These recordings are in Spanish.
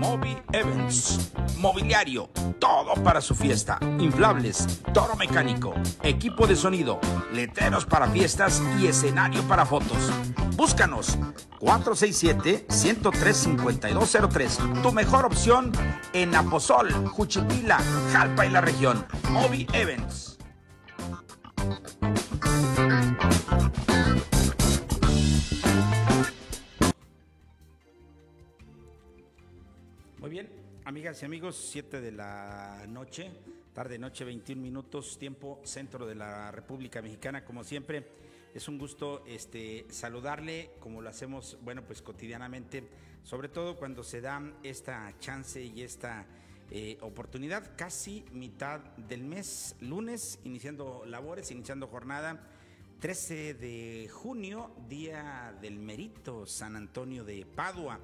Moby Events. Mobiliario, todo para su fiesta. Inflables, toro mecánico, equipo de sonido, letreros para fiestas y escenario para fotos. Búscanos 467-103-5203. Tu mejor opción en Aposol, Juchipila, Jalpa y la región. Moby Events. Amigas amigos, 7 de la noche, tarde noche, 21 minutos, tiempo centro de la República Mexicana, como siempre. Es un gusto este, saludarle, como lo hacemos, bueno, pues cotidianamente, sobre todo cuando se da esta chance y esta eh, oportunidad, casi mitad del mes, lunes, iniciando labores, iniciando jornada. 13 de junio, día del Merito, San Antonio de Padua.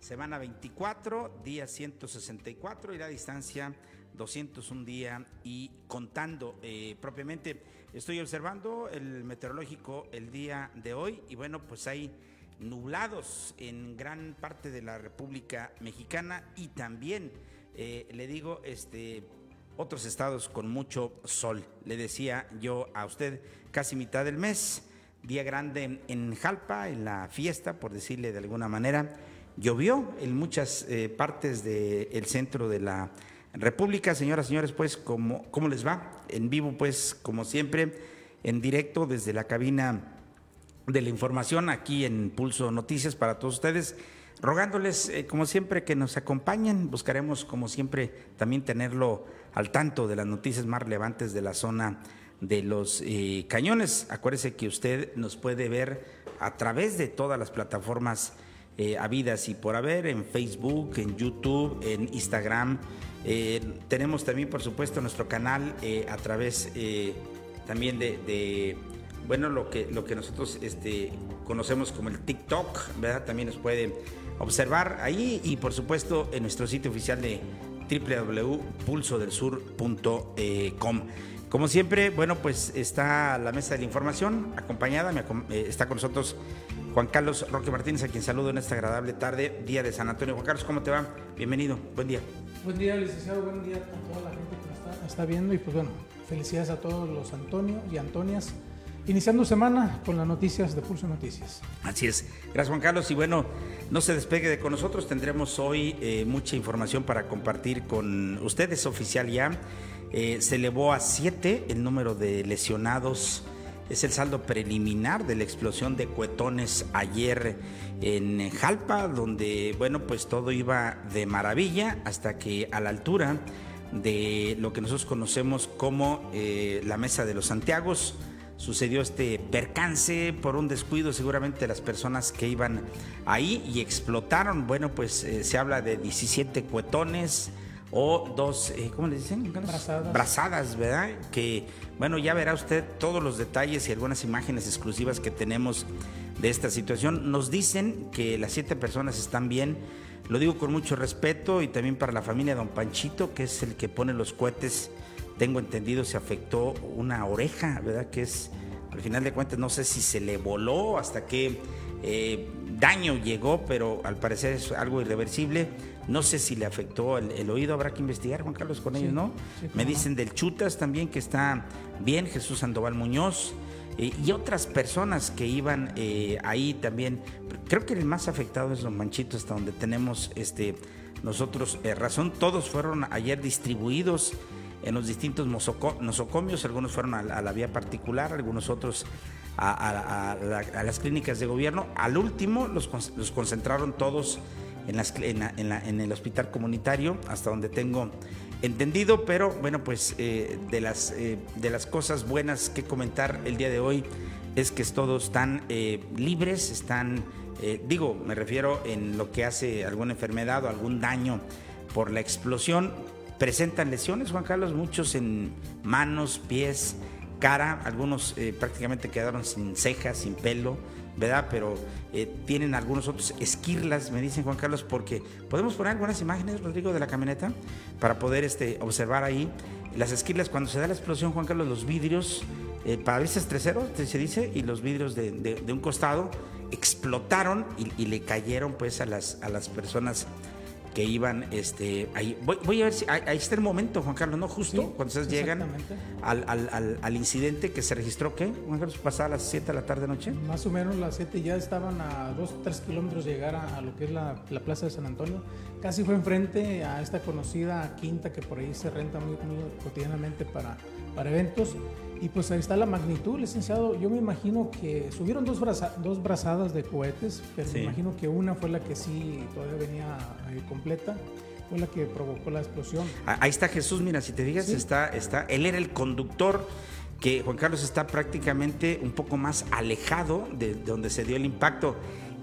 Semana 24, día 164 y la distancia 201 día y contando eh, propiamente. Estoy observando el meteorológico el día de hoy y bueno, pues hay nublados en gran parte de la República Mexicana y también, eh, le digo, este, otros estados con mucho sol. Le decía yo a usted, casi mitad del mes, día grande en Jalpa, en la fiesta, por decirle de alguna manera llovió en muchas eh, partes del centro de la República. Señoras, señores, pues, ¿cómo, ¿cómo les va? En vivo, pues, como siempre, en directo desde la cabina de la información aquí en Pulso Noticias para todos ustedes. Rogándoles, eh, como siempre, que nos acompañen. Buscaremos, como siempre, también tenerlo al tanto de las noticias más relevantes de la zona de los eh, cañones. Acuérdese que usted nos puede ver a través de todas las plataformas eh, habidas y por haber en Facebook, en YouTube, en Instagram. Eh, tenemos también, por supuesto, nuestro canal eh, a través eh, también de, bueno, lo que, lo que nosotros este, conocemos como el TikTok, ¿verdad? También nos puede observar ahí y, por supuesto, en nuestro sitio oficial de www.pulsodelsur.com. Como siempre, bueno, pues está la mesa de información acompañada, me, está con nosotros Juan Carlos Roque Martínez, a quien saludo en esta agradable tarde, día de San Antonio. Juan Carlos, ¿cómo te va? Bienvenido, buen día. Buen día, licenciado, buen día a toda la gente que nos está, está viendo y pues bueno, felicidades a todos los Antonio y Antonias. Iniciando semana con las noticias de Pulso Noticias. Así es. Gracias Juan Carlos. Y bueno, no se despegue de con nosotros. Tendremos hoy eh, mucha información para compartir con ustedes. Oficial ya. Eh, se elevó a siete el número de lesionados. Es el saldo preliminar de la explosión de cuetones ayer en Jalpa, donde, bueno, pues todo iba de maravilla hasta que a la altura de lo que nosotros conocemos como eh, la Mesa de los Santiagos, sucedió este percance por un descuido seguramente de las personas que iban ahí y explotaron. Bueno, pues eh, se habla de 17 cuetones o dos, eh, ¿cómo le dicen? Brazadas. Brazadas, ¿verdad? Que, bueno, ya verá usted todos los detalles y algunas imágenes exclusivas que tenemos de esta situación. Nos dicen que las siete personas están bien. Lo digo con mucho respeto y también para la familia de Don Panchito, que es el que pone los cohetes tengo entendido se afectó una oreja, ¿verdad? Que es, al final de cuentas, no sé si se le voló, hasta qué eh, daño llegó, pero al parecer es algo irreversible. No sé si le afectó el, el oído, habrá que investigar, Juan Carlos, con Sí, ellos, ¿no? sí, Me dicen del Chutas también que está bien, Jesús Sandoval Muñoz. eh, y otras personas que iban eh, ahí también. Creo que el más afectado es Don Manchito, hasta donde tenemos este, nosotros eh, razón. Todos fueron ayer distribuidos en los distintos nosocomios, algunos fueron a, la- a la vía particular, algunos otros a, a- a la- a las clínicas de gobierno. Al último los, los concentraron todos en, el hospital comunitario, hasta donde tengo entendido, pero bueno, pues eh, de, las, eh, de las cosas buenas que comentar el día de hoy es que todos están eh, libres, están, eh, digo, me refiero en lo que hace alguna enfermedad o algún daño por la explosión. Presentan lesiones, Juan Carlos, muchos en manos, pies, cara, algunos prácticamente quedaron sin cejas, sin pelo, ¿verdad? Pero eh, tienen algunos otros esquirlas, me dicen Juan Carlos, porque podemos poner algunas imágenes, Rodrigo, de la camioneta para poder este, observar ahí las esquirlas cuando se da la explosión, Juan Carlos, los vidrios, eh, parabrisas traseros, se dice, y los vidrios de un costado explotaron y, y le cayeron pues a las, a las personas que iban, este, ahí, voy, a ver si, ahí, está el momento, Juan Carlos, ¿no? Justo cuando ustedes llegan al, al, al, incidente que se registró, ¿qué? Juan Carlos, pasaba a las 7 de la tarde noche. Más o menos las 7 ya estaban a 2, 3 kilómetros de llegar a, lo que es la, la, Plaza de San Antonio. Casi fue enfrente a esta conocida quinta que por ahí se renta muy, muy cotidianamente para, para eventos. Y pues ahí está la magnitud, licenciado. Yo me imagino que subieron dos, dos brazadas de cohetes, pero me imagino que una fue la que sí todavía venía eh, completa, fue la que provocó la explosión. Ah, ahí está Jesús, mira, si te digas, está, está, él era el conductor que Juan Carlos está prácticamente un poco más alejado de, donde se dio el impacto.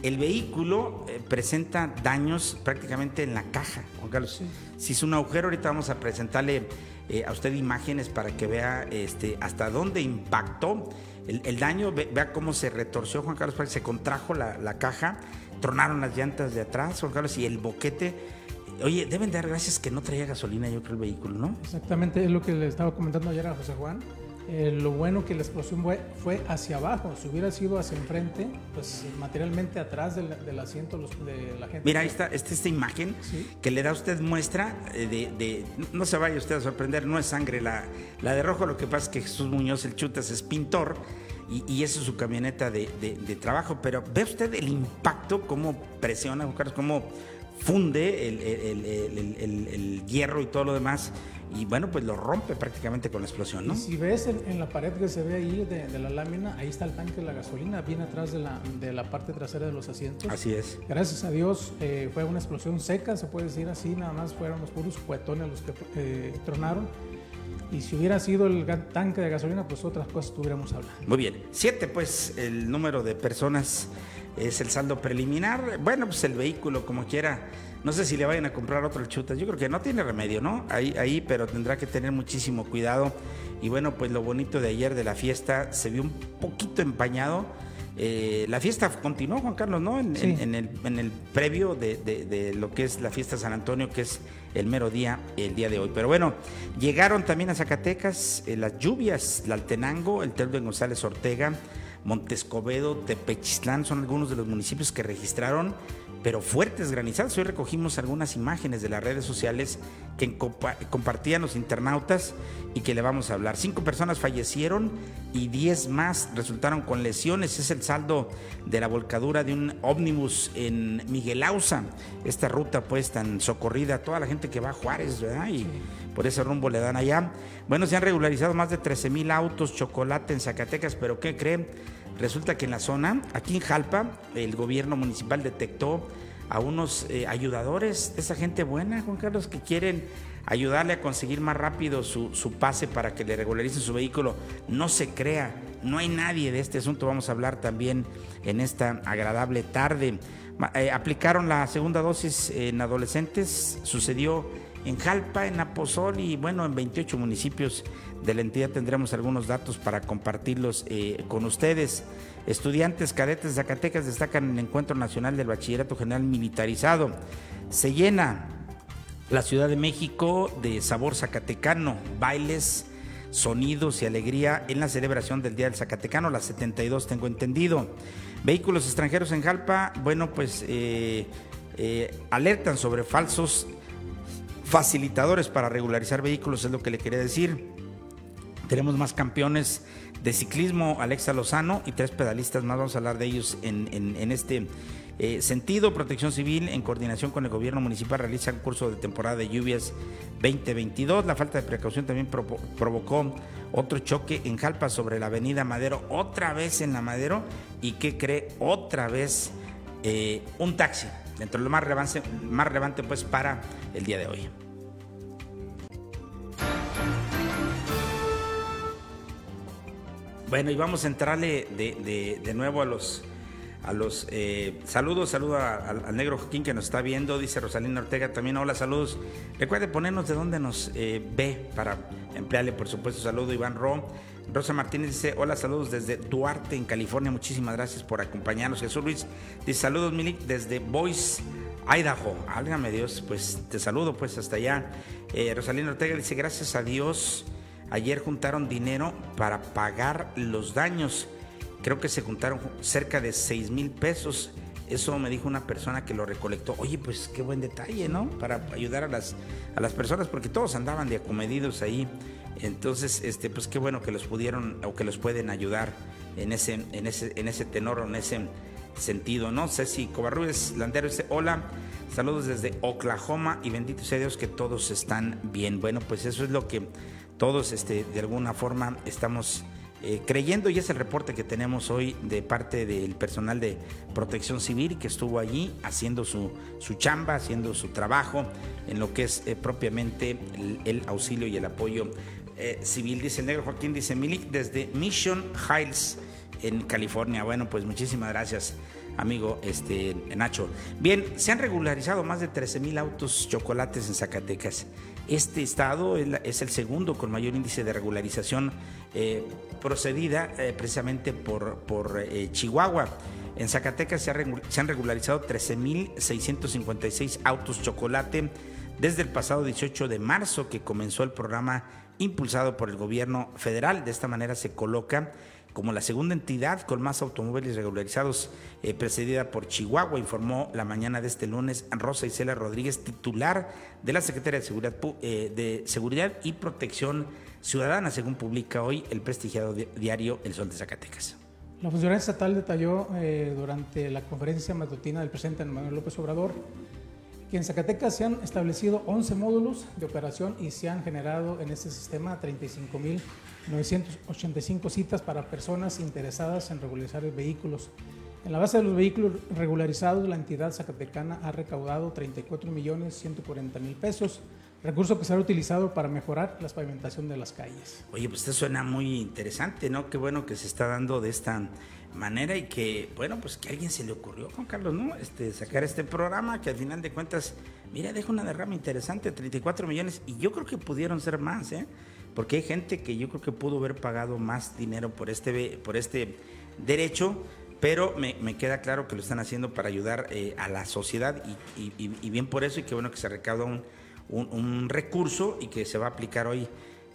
El vehículo eh, presenta daños prácticamente en la caja, Juan Carlos. Si es un agujero, ahorita vamos a presentarle eh, a usted imágenes para que vea este, hasta dónde impactó el, daño, vea cómo se retorció Juan Carlos, se contrajo la, caja, tronaron las llantas de atrás, Juan Carlos, y el boquete. Oye, deben dar gracias que no traía gasolina, yo creo, el vehículo, ¿no? Exactamente, es lo que le estaba comentando ayer a José Juan. Eh, lo bueno que la explosión fue, hacia abajo. Si hubiera sido hacia enfrente, pues materialmente atrás del, asiento de la gente. Mira, ahí está esta, esta imagen que le da a usted muestra eh, de, No se vaya usted a sorprender, no es sangre la, la de rojo. Lo que pasa es que Jesús Muñoz, el Chutas, es pintor y, y esa es su camioneta de, trabajo. Pero ve usted el impacto, cómo presiona, cómo funde el hierro y todo lo demás y bueno, pues lo rompe prácticamente con la explosión, ¿no? si ves en, la pared que se ve ahí de, la lámina, ahí está el tanque de la gasolina, viene atrás de la, de la parte trasera de los asientos. Así es. Gracias a Dios eh, fue una explosión seca, se puede decir así, nada más fueron los puros cuetones los que eh, tronaron. Y si hubiera sido el tanque de gasolina, pues otras cosas estuviéramos hablando. Muy bien. Siete, pues, el número de personas es el saldo preliminar. Bueno, pues el vehículo, como quiera, no sé si le vayan a comprar otro chutas. Yo creo que no tiene remedio, ¿no? Ahí, ahí, pero tendrá que tener muchísimo cuidado. Y bueno, pues lo bonito de ayer de la fiesta se vio un poquito empañado. Eh, la fiesta continuó, Juan Carlos, ¿no? En, el, en el, previo de, lo que es la fiesta San Antonio, que es el mero día, el día de hoy. Pero bueno, llegaron también a Zacatecas eh, las lluvias, Altenango, el Teldo de González Ortega, Montescobedo, Tepechistlán, son algunos de los municipios que registraron pero fuertes granizadas. Hoy recogimos algunas imágenes de las redes sociales que compartían los internautas y que le vamos a hablar. Cinco personas fallecieron y diez más resultaron con lesiones. Es el saldo de la volcadura de un ómnibus en Miguel Ausa. Esta ruta pues tan socorrida, toda la gente que va a Juárez, ¿verdad? Y por ese rumbo le dan allá. Bueno, se han regularizado más de 13 mil autos, chocolate en Zacatecas, pero ¿qué creen? Resulta que en la zona, aquí en Jalpa, el gobierno municipal detectó a unos eh, ayudadores, esa gente buena, Juan Carlos, que quieren ayudarle a conseguir más rápido su, pase para que le regularicen su vehículo. No se crea, no hay nadie de este asunto, vamos a hablar también en esta agradable tarde. Eh, aplicaron la segunda dosis en adolescentes, sucedió en Jalpa, en Aposol y bueno, en 28 municipios de la entidad tendremos algunos datos para compartirlos eh, con ustedes. Estudiantes cadetes de Zacatecas destacan en el Encuentro Nacional del Bachillerato General Militarizado. Se llena la Ciudad de México de sabor zacatecano, bailes, sonidos y alegría en la celebración del Día del Zacatecano, las 72 tengo entendido. Vehículos extranjeros en Jalpa, bueno, pues eh, eh, alertan sobre falsos facilitadores para regularizar vehículos, es lo que le quería decir. Tenemos más campeones de ciclismo, Alexa Lozano y tres pedalistas más. Vamos a hablar de ellos en, este eh, sentido. Protección Civil, en coordinación con el gobierno municipal, realiza un curso de temporada de lluvias 2022. La falta de precaución también provocó otro choque en Jalpa sobre la avenida Madero, otra vez en la Madero. ¿Y que cree? Otra vez eh, un taxi. Dentro de lo más relevante, más relevante pues para el día de hoy. Bueno, y vamos a entrarle de, nuevo a los, a los eh, saludos. Saludo al negro Joaquín que nos está viendo, dice Rosalina Ortega también. Hola, saludos. Recuerde ponernos de dónde nos eh, ve para emplearle, por supuesto, saludo. Iván Ro. Rosa Martínez dice, hola, saludos desde Duarte, en California. Muchísimas gracias por acompañarnos. Jesús Luis dice, saludos, Milik, desde Boise, Idaho. Álgame Dios, pues te saludo pues hasta allá. Eh, Rosalina Ortega dice, gracias a Dios Ayer juntaron dinero para pagar los daños. Creo que se juntaron cerca de 6 mil pesos Eso me dijo una persona que lo recolectó. Oye, pues qué buen detalle, ¿no? Para ayudar a las, a las personas, porque todos andaban de acomedidos ahí. Entonces, este, pues qué bueno que los pudieron o que los pueden ayudar en ese, en ese, en ese tenor o en ese sentido, ¿no? Ceci Covarrubias Landero dice, hola, saludos desde Oklahoma y bendito sea Dios que todos están bien. Bueno, pues eso es lo que todos este, de alguna forma estamos eh, creyendo y es el reporte que tenemos hoy de parte del personal de protección civil que estuvo allí haciendo su, su chamba, haciendo su trabajo en lo que es eh, propiamente el, auxilio y el apoyo eh, civil. Dice el negro Joaquín, dice Milik desde Mission Hills en California. Bueno, pues muchísimas gracias amigo este, Nacho. Bien, se han regularizado más de 13 mil autos chocolates en Zacatecas. Este estado es el segundo con mayor índice de regularización eh, procedida eh, precisamente por, por eh, Chihuahua. En Zacatecas se, se han regularizado 13.656 autos chocolate desde el pasado 18 de marzo que comenzó el programa impulsado por el gobierno federal. De esta manera se coloca como la segunda entidad con más automóviles regularizados, eh, precedida por Chihuahua, informó la mañana de este lunes Rosa Isela Rodríguez, titular de la Secretaría de Seguridad, eh, y Protección Ciudadana, según publica hoy el prestigiado diario El Sol de Zacatecas. La funcionaria estatal detalló eh, durante la conferencia matutina del presidente Manuel López Obrador que en Zacatecas se han establecido 11 módulos de operación y se han generado en este sistema 35.985 citas para personas interesadas en regularizar vehículos. En la base de los vehículos regularizados, la entidad zacatecana ha recaudado 34.140.000 pesos, recurso que será utilizado para mejorar la pavimentación de las calles. Oye, pues esto suena muy interesante, ¿no? Qué bueno que se está dando de esta manera y que, bueno, pues que a alguien se le ocurrió, Juan Carlos, ¿no? Este, sacar este programa que al final de cuentas, mira, deja una derrama interesante, 34 millones, y yo creo que pudieron ser más, ¿eh? Porque hay gente que yo creo que pudo haber pagado más dinero por este, por este derecho, pero me, queda claro que lo están haciendo para ayudar eh, a la sociedad y, bien por eso y qué bueno que se recauda un, un recurso y que se va a aplicar hoy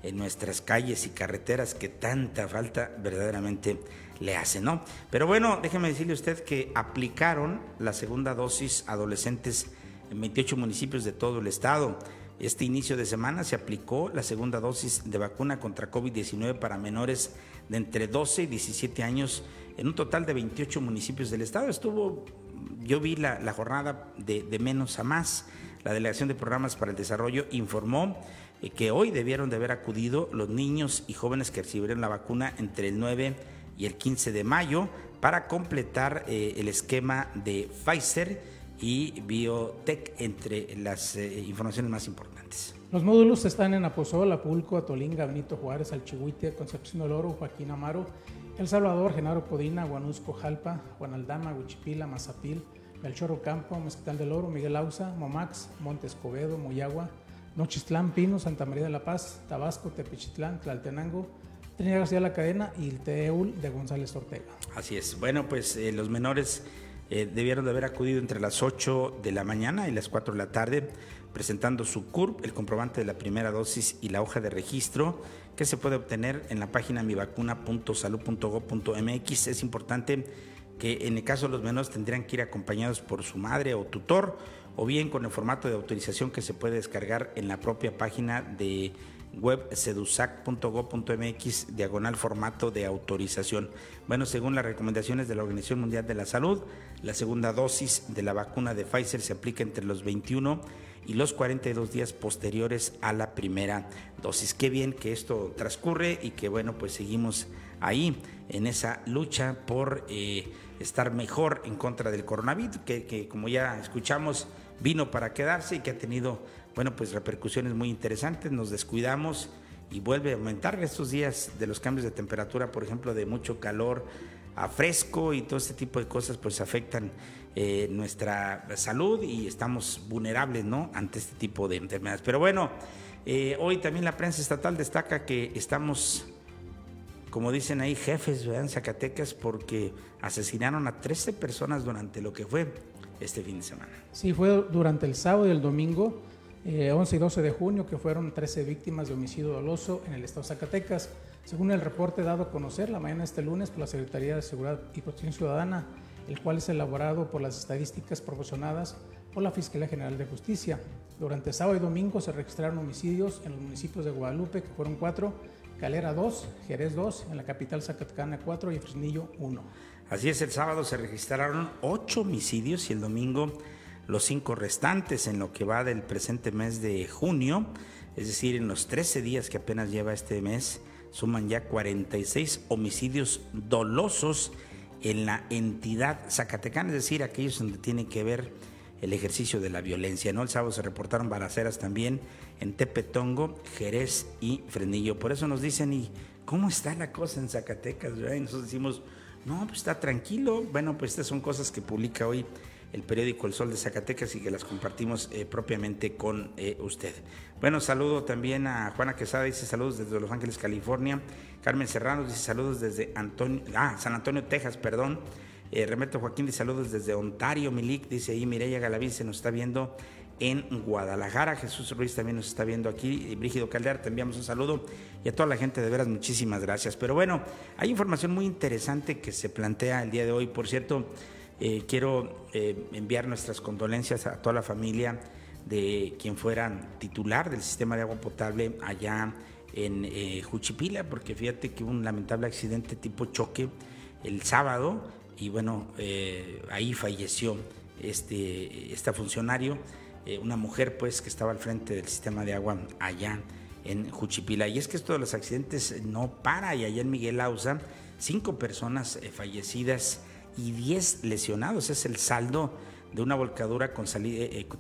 en nuestras calles y carreteras que tanta falta verdaderamente le hace, ¿no? Pero bueno, déjeme decirle usted que aplicaron la segunda dosis adolescentes en 28 municipios de todo el estado. Este inicio de semana se aplicó la segunda dosis de vacuna contra COVID-19 para menores de entre 12 y 17 años en un total de 28 municipios del estado. Estuvo, yo vi la, jornada de, de menos a más. La Delegación de Programas para el Desarrollo informó eh, que hoy debieron de haber acudido los niños y jóvenes que recibieron la vacuna entre el 9 y el 15 de mayo para completar eh, el esquema de Pfizer y Biotech entre las eh, informaciones más importantes. Los módulos están en Aposol, Apulco, Atolinga, Benito Juárez, Alchihuite, Concepción del Oro, Joaquín Amaro, El Salvador, Genaro Podina, Guanusco, Jalpa, Guanaldama, Huichipila, Mazapil, Belchorro Campo, Mezquital del Oro, Miguel Ausa, Momax, Monte Escobedo, Moyagua, Nochistlán, Pino, Santa María de la Paz, Tabasco, Tepichitlán, Tlaltenango, Trinidad García la Cadena y el TEUL de González Ortega. Así es. Bueno, pues eh, los menores eh, debieron de haber acudido entre las 8 de la mañana y las 4 de la tarde presentando su CURP, el comprobante de la primera dosis y la hoja de registro que se puede obtener en la página mivacuna.salud.gov.mx. Es importante que en el caso de los menores tendrían que ir acompañados por su madre o tutor o bien con el formato de autorización que se puede descargar en la propia página de web sedusac.gov.mx diagonal formato de autorización. Bueno, según las recomendaciones de la Organización Mundial de la Salud, la segunda dosis de la vacuna de Pfizer se aplica entre los 21 y los 42 días posteriores a la primera dosis. Qué bien que esto transcurre y que bueno, pues seguimos ahí en esa lucha por eh, estar mejor en contra del coronavirus, que, que como ya escuchamos, vino para quedarse y que ha tenido, bueno, pues repercusiones muy interesantes. Nos descuidamos y vuelve a aumentar estos días de los cambios de temperatura, por ejemplo, de mucho calor a fresco y todo este tipo de cosas, pues afectan eh, nuestra salud y estamos vulnerables, ¿no? Ante este tipo de enfermedades. Pero bueno, eh, hoy también la prensa estatal destaca que estamos como dicen ahí, jefes en Zacatecas porque asesinaron a 13 personas durante lo que fue este fin de semana. Sí, fue durante el sábado y el domingo, 11 eh, y 12 de junio, que fueron 13 víctimas de homicidio doloso en el estado de Zacatecas. Según el reporte dado a conocer la mañana de este lunes por la Secretaría de Seguridad y Protección Ciudadana, el cual es elaborado por las estadísticas proporcionadas por la Fiscalía General de Justicia. Durante sábado y domingo se registraron homicidios en los municipios de Guadalupe, que fueron cuatro, Calera 2, Jerez 2, en la capital Zacatecana 4 y Fresnillo 1. Así es, el sábado se registraron ocho homicidios y el domingo los cinco restantes en lo que va del presente mes de junio, es decir, en los 13 días que apenas lleva este mes, suman ya 46 homicidios dolosos en la entidad zacatecana, es decir, aquellos donde tiene que ver el ejercicio de la violencia. ¿no? El sábado se reportaron balaceras también en Tepetongo, Jerez y Frenillo. Por eso nos dicen, ¿y cómo está la cosa en Zacatecas? Y nosotros decimos, no, pues está tranquilo. Bueno, pues estas son cosas que publica hoy el periódico El Sol de Zacatecas y que las compartimos eh, propiamente con eh, usted. Bueno, saludo también a Juana Quesada, dice saludos desde Los Ángeles, California. Carmen Serrano dice saludos desde Antonio, ah, San Antonio, Texas, perdón. Eh, Remeto Joaquín dice saludos desde Ontario, Milik, dice ahí Mireya Galaví se nos está viendo en Guadalajara. Jesús Ruiz también nos está viendo aquí. Y Brígido Caldear, te enviamos un saludo. Y a toda la gente, de veras, muchísimas gracias. Pero bueno, hay información muy interesante que se plantea el día de hoy. Por cierto, eh, quiero eh, enviar nuestras condolencias a toda la familia de quien fuera titular del sistema de agua potable allá en Juchipila, porque fíjate que hubo un lamentable accidente tipo choque el sábado y bueno, eh, ahí falleció este, este funcionario, eh, una mujer pues que estaba al frente del sistema de agua allá en Juchipila. Y es que esto de los accidentes no para y allá en Miguel Ausa, cinco personas eh, fallecidas y diez lesionados, es el saldo de una volcadura con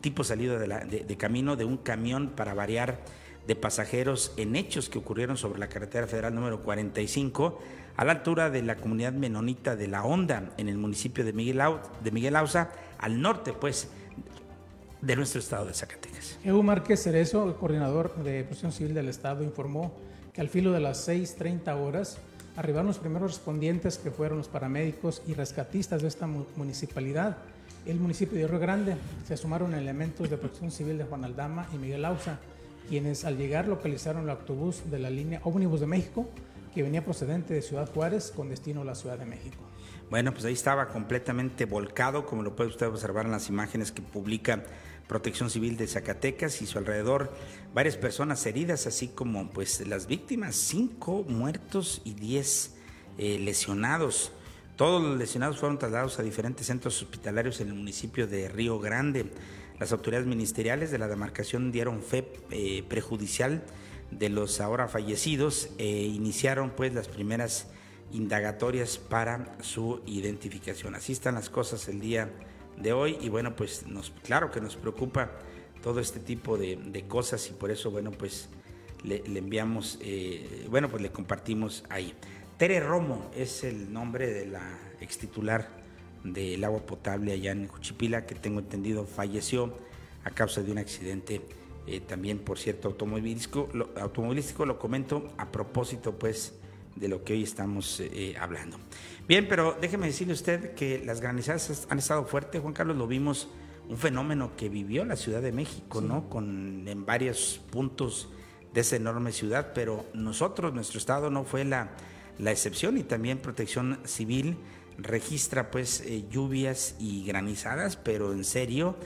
tipo salida de, de camino de un camión para variar de pasajeros en hechos que ocurrieron sobre la carretera federal número 45 a la altura de la comunidad menonita de La Honda, en el municipio de Miguel, de Miguel Ausa, al norte, pues, de nuestro estado de Zacatecas. Evo Márquez Cerezo, el coordinador de Protección Civil del Estado, informó que al filo de las 6.30 horas arribaron los primeros respondientes que fueron los paramédicos y rescatistas de esta municipalidad. El municipio de Río Grande se sumaron elementos de Protección Civil de Juan Aldama y Miguel Ausa, quienes al llegar localizaron el autobús de la línea Ómnibus de México que venía procedente de Ciudad Juárez con destino a la Ciudad de México. Bueno, pues ahí estaba completamente volcado, como lo puede usted observar en las imágenes que publica Protección Civil de Zacatecas y su alrededor varias personas heridas, así como pues las víctimas, cinco muertos y diez eh, lesionados. Todos los lesionados fueron trasladados a diferentes centros hospitalarios en el municipio de Río Grande. Las autoridades ministeriales de la demarcación dieron fe eh, prejudicial de los ahora fallecidos e iniciaron pues las primeras indagatorias para su identificación. Así están las cosas el día de hoy y bueno pues nos, claro que nos preocupa todo este tipo de, cosas y por eso bueno pues le, enviamos, eh, bueno pues le compartimos ahí. Tere Romo es el nombre de la ex titular del agua potable allá en Juchipila que tengo entendido falleció a causa de un accidente eh, también por cierto automovilístico lo, automovilístico lo comento a propósito pues de lo que hoy estamos eh, hablando. Bien, pero déjeme decirle usted que las granizadas han estado fuertes, Juan Carlos, lo vimos, un fenómeno que vivió la Ciudad de México, ¿no? Con, en varios puntos de esa enorme ciudad, pero nosotros, nuestro estado no fue la, la excepción. Y también Protección Civil registra pues eh, lluvias y granizadas, pero en serio,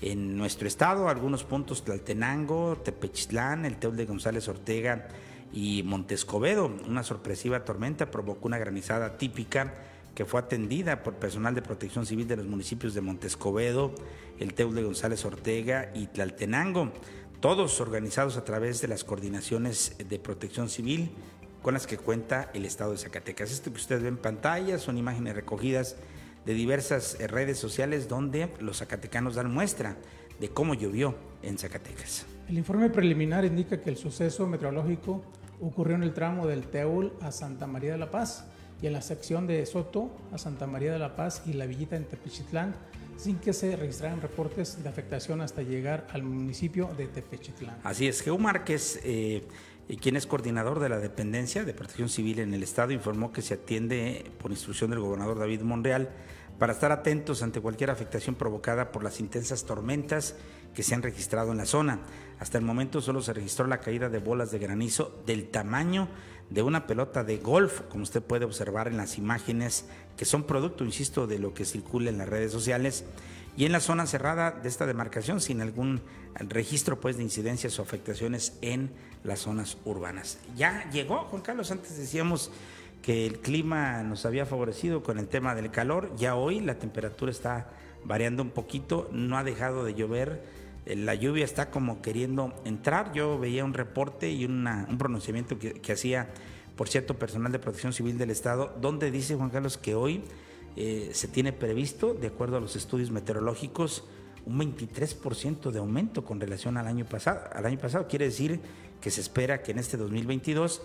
en nuestro estado, algunos puntos Tlaltenango, Tepechitlán, el Teul de González Ortega y Montescobedo. Una sorpresiva tormenta provocó una granizada típica que fue atendida por personal de protección civil de los municipios de Montescobedo, el Teul de González Ortega y Tlaltenango, todos organizados a través de las coordinaciones de protección civil con las que cuenta el estado de Zacatecas. Esto que usted ve en pantalla son imágenes recogidas de diversas eh, redes sociales donde los zacatecanos dan muestra de cómo llovió en Zacatecas. El informe preliminar indica que el suceso meteorológico ocurrió en el tramo del Teul a Santa María de la Paz y en la sección de Soto a Santa María de la Paz y la villita en Tepechitlán, sin que se registraran reportes de afectación hasta llegar al municipio de Tepechitlán. Así es, Geo Márquez, eh, quien es coordinador de la dependencia de protección civil en el estado, informó que se atiende por instrucción del gobernador David Monreal para estar atentos ante cualquier afectación provocada por las intensas tormentas que se han registrado en la zona. Hasta el momento solo se registró la caída de bolas de granizo del tamaño de una pelota de golf, como usted puede observar en las imágenes que son producto, insisto, de lo que circula en las redes sociales y en la zona cerrada de esta demarcación sin algún registro pues de incidencias o afectaciones en las zonas urbanas. Ya llegó, Juan Carlos, antes decíamos que el clima nos había favorecido con el tema del calor, ya hoy la temperatura está variando un poquito, no ha dejado de llover, la lluvia está como queriendo entrar, yo veía un reporte y un pronunciamiento que, que hacía, por cierto, personal de protección civil del Estado, donde dice Juan Carlos que hoy eh, se tiene previsto, de acuerdo a los estudios meteorológicos, un 23% de aumento con relación al año pasado. Al año pasado quiere decir que se espera que en este 2022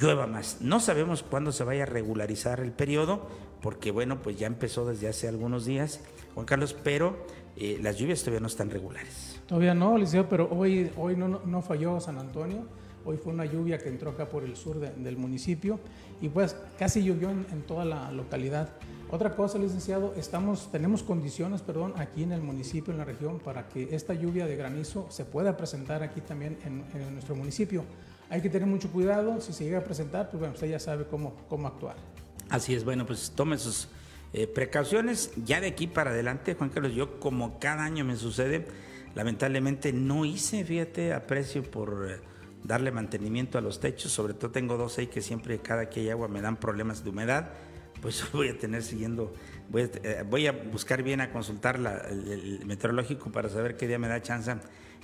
llueva más. No sabemos cuándo se vaya a regularizar el periodo, porque bueno, pues ya empezó desde hace algunos días, Juan Carlos, pero eh, las lluvias todavía no están regulares. Todavía no, Liceo, pero hoy, hoy no, no falló San Antonio. Hoy fue una lluvia que entró acá por el sur del municipio y pues casi llovió en toda la localidad. Otra cosa, licenciado, estamos, tenemos condiciones, perdón, aquí en el municipio, en la región, para que esta lluvia de granizo se pueda presentar aquí también en, nuestro municipio. Hay que tener mucho cuidado, si se llega a presentar, pues bueno, usted ya sabe cómo, cómo actuar. Así es, bueno, pues tome sus eh, precauciones. Ya de aquí para adelante, Juan Carlos, yo como cada año me sucede, lamentablemente no hice, fíjate, aprecio por eh, darle mantenimiento a los techos, sobre todo tengo dos ahí que siempre cada que hay agua me dan problemas de humedad pues voy a tener siguiendo, voy a, eh, voy a buscar bien a consultar el, meteorológico para saber qué día me da chance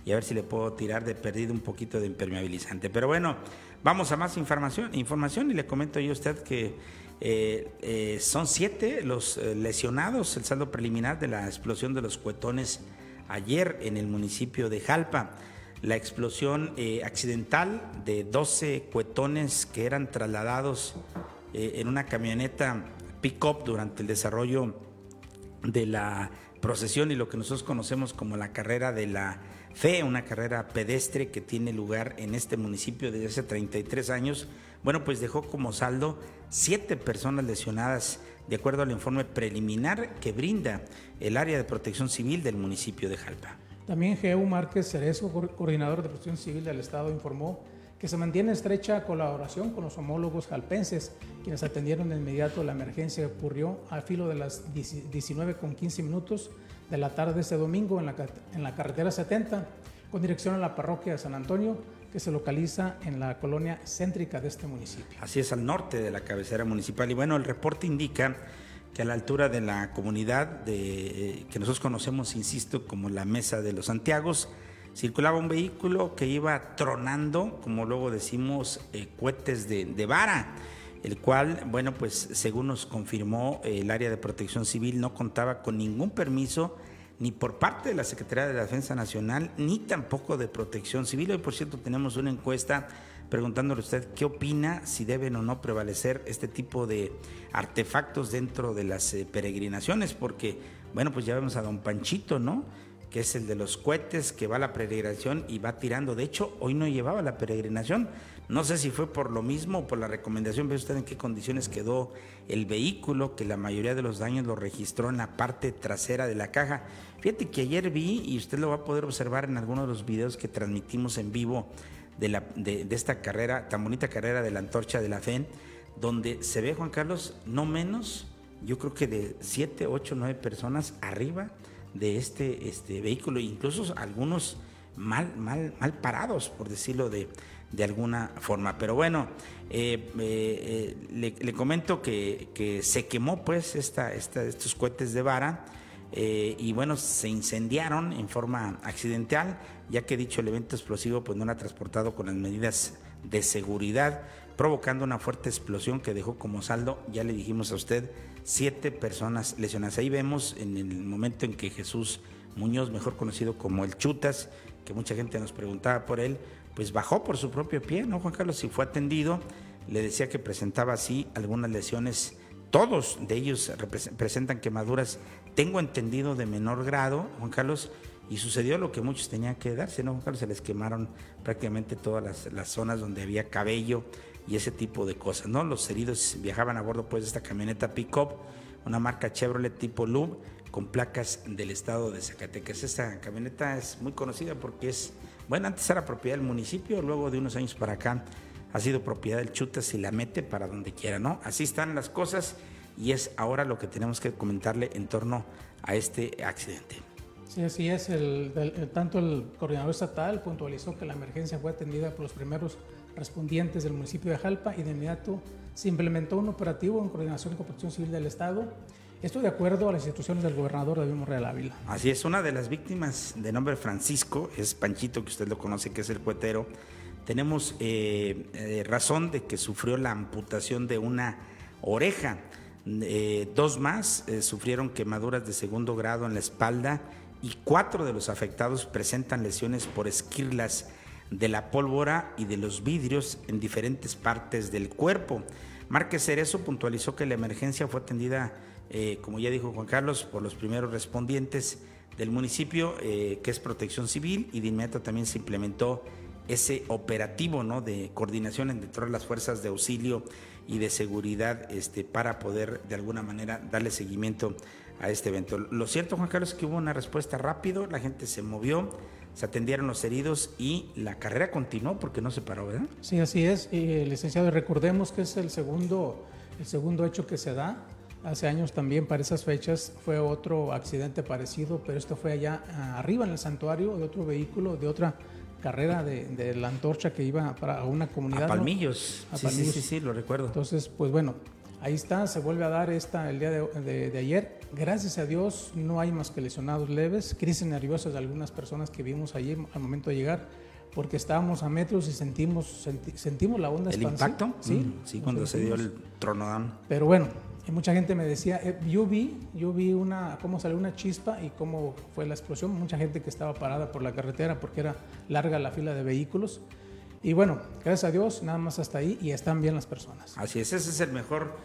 y a ver si le puedo tirar de perdido un poquito de impermeabilizante. Pero bueno, vamos a más información, información y le comento yo a usted que eh, eh, son siete los lesionados, el saldo preliminar de la explosión de los cuetones ayer en el municipio de Jalpa. La explosión accidental de 12 cuetones que eran trasladados eh, en una camioneta pick-up durante el desarrollo de la procesión y lo que nosotros conocemos como la carrera de la fe, una carrera pedestre que tiene lugar en este municipio desde hace 33 años. Bueno, pues dejó como saldo siete personas lesionadas, de acuerdo al informe preliminar que brinda el área de protección civil del municipio de Jalpa. También Geu Márquez Cerezo, coordinador de protección civil del Estado, informó que se mantiene estrecha colaboración con los homólogos jalpenses, quienes atendieron de inmediato la emergencia que ocurrió al filo de las 19 con 15 minutos de la tarde de este domingo en la, en la carretera 70, con dirección a la parroquia de San Antonio, que se localiza en la colonia céntrica de este municipio. Así es, al norte de la cabecera municipal. Y bueno, el reporte indica que a la altura de la comunidad de, que nosotros conocemos, insisto, como la Mesa de los Santiagos, circulaba un vehículo que iba tronando, como luego decimos, eh, cohetes de, de, vara, el cual, bueno, pues según nos confirmó eh, el área de protección civil, no contaba con ningún permiso ni por parte de la Secretaría de la Defensa Nacional, ni tampoco de protección civil. Hoy, por cierto, tenemos una encuesta preguntándole a usted qué opina, si deben o no prevalecer este tipo de artefactos dentro de las eh, peregrinaciones, porque, bueno, pues ya vemos a don Panchito, ¿no? que es el de los cohetes, que va a la peregrinación y va tirando. De hecho, hoy no llevaba la peregrinación. No sé si fue por lo mismo o por la recomendación. Ve usted en qué condiciones quedó el vehículo, que la mayoría de los daños lo registró en la parte trasera de la caja. Fíjate que ayer vi, y usted lo va a poder observar en algunos de los videos que transmitimos en vivo de, la, de, esta carrera, tan bonita carrera de la antorcha de la FEN, donde se ve, Juan Carlos, no menos, yo creo que de 7, 8, 9 personas arriba de este, este vehículo, incluso algunos mal, mal, mal parados, por decirlo de, de alguna forma. Pero bueno, eh, eh, eh, le, comento que, que, se quemó pues esta, esta, estos cohetes de vara y bueno, se incendiaron en forma accidental, ya que dicho evento explosivo pues no era transportado con las medidas de seguridad, provocando una fuerte explosión que dejó como saldo, ya le dijimos a usted, siete personas lesionadas. Ahí vemos en el momento en que Jesús Muñoz, mejor conocido como el Chutas, que mucha gente nos preguntaba por él, pues bajó por su propio pie, ¿no, Juan Carlos? Si fue atendido, le decía que presentaba así algunas lesiones. Todos de ellos presentan quemaduras, tengo entendido, de menor grado, Juan Carlos, y sucedió lo que muchos tenían que darse, ¿no, Juan Carlos? Se les quemaron prácticamente todas las, las zonas donde había cabello, y ese tipo de cosas, ¿no? Los heridos viajaban a bordo pues de esta camioneta pick-up, una marca Chevrolet tipo Lube con placas del estado de Zacatecas. Esta camioneta es muy conocida porque es, bueno, antes era propiedad del municipio, luego de unos años para acá ha sido propiedad del chute si la mete para donde quiera, ¿no? Así están las cosas y es ahora lo que tenemos que comentarle en torno a este accidente. Sí, así es. El, tanto el coordinador estatal puntualizó que la emergencia fue atendida por los primeros respondientes del municipio de Jalpa y de inmediato se implementó un operativo en coordinación con Protección Civil del Estado. Esto de acuerdo a las instrucciones del gobernador David Monreal Ávila. Así es, una de las víctimas de nombre Francisco, es Panchito, que usted lo conoce, que es el cuetero. Tenemos eh, eh, razón de que sufrió la amputación de una oreja. Eh, dos más sufrieron quemaduras de segundo grado en la espalda y cuatro de los afectados presentan lesiones por esquirlas de la pólvora y de los vidrios en diferentes partes del cuerpo. Márquez Cerezo puntualizó que la emergencia fue atendida, eh, como ya dijo Juan Carlos, por los primeros respondientes del municipio, eh, que es Protección Civil, y de inmediato también se implementó ese operativo de coordinación entre todas las fuerzas de auxilio y de seguridad este, para poder de alguna manera darle seguimiento a este evento. Lo cierto, Juan Carlos, es que hubo una respuesta rápido, la gente se movió, se atendieron los heridos y la carrera continuó porque no se paró, ¿verdad? Sí, así es. Y, licenciado, recordemos que es el segundo, el segundo hecho que se da. Hace años también para esas fechas fue otro accidente parecido, pero esto fue allá arriba en el santuario de otro vehículo, de otra carrera de, la antorcha que iba para una comunidad. A Palmillos. sí, sí, sí, sí, lo recuerdo. Entonces, pues bueno, Ahí está, se vuelve a dar esta el día de, ayer. Gracias a Dios no hay más que lesionados leves, crisis nerviosas de algunas personas que vimos allí al momento de llegar, porque estábamos a metros y sentimos, sentimos la onda ¿El impacto? Sí, mm, sí cuando se dio el tronodón. Pero bueno, y mucha gente me decía, eh, yo vi, yo vi una, cómo salió una chispa y cómo fue la explosión. Mucha gente que estaba parada por la carretera porque era larga la fila de vehículos. Y bueno, gracias a Dios, nada más hasta ahí y están bien las personas. Así es, ese es el mejor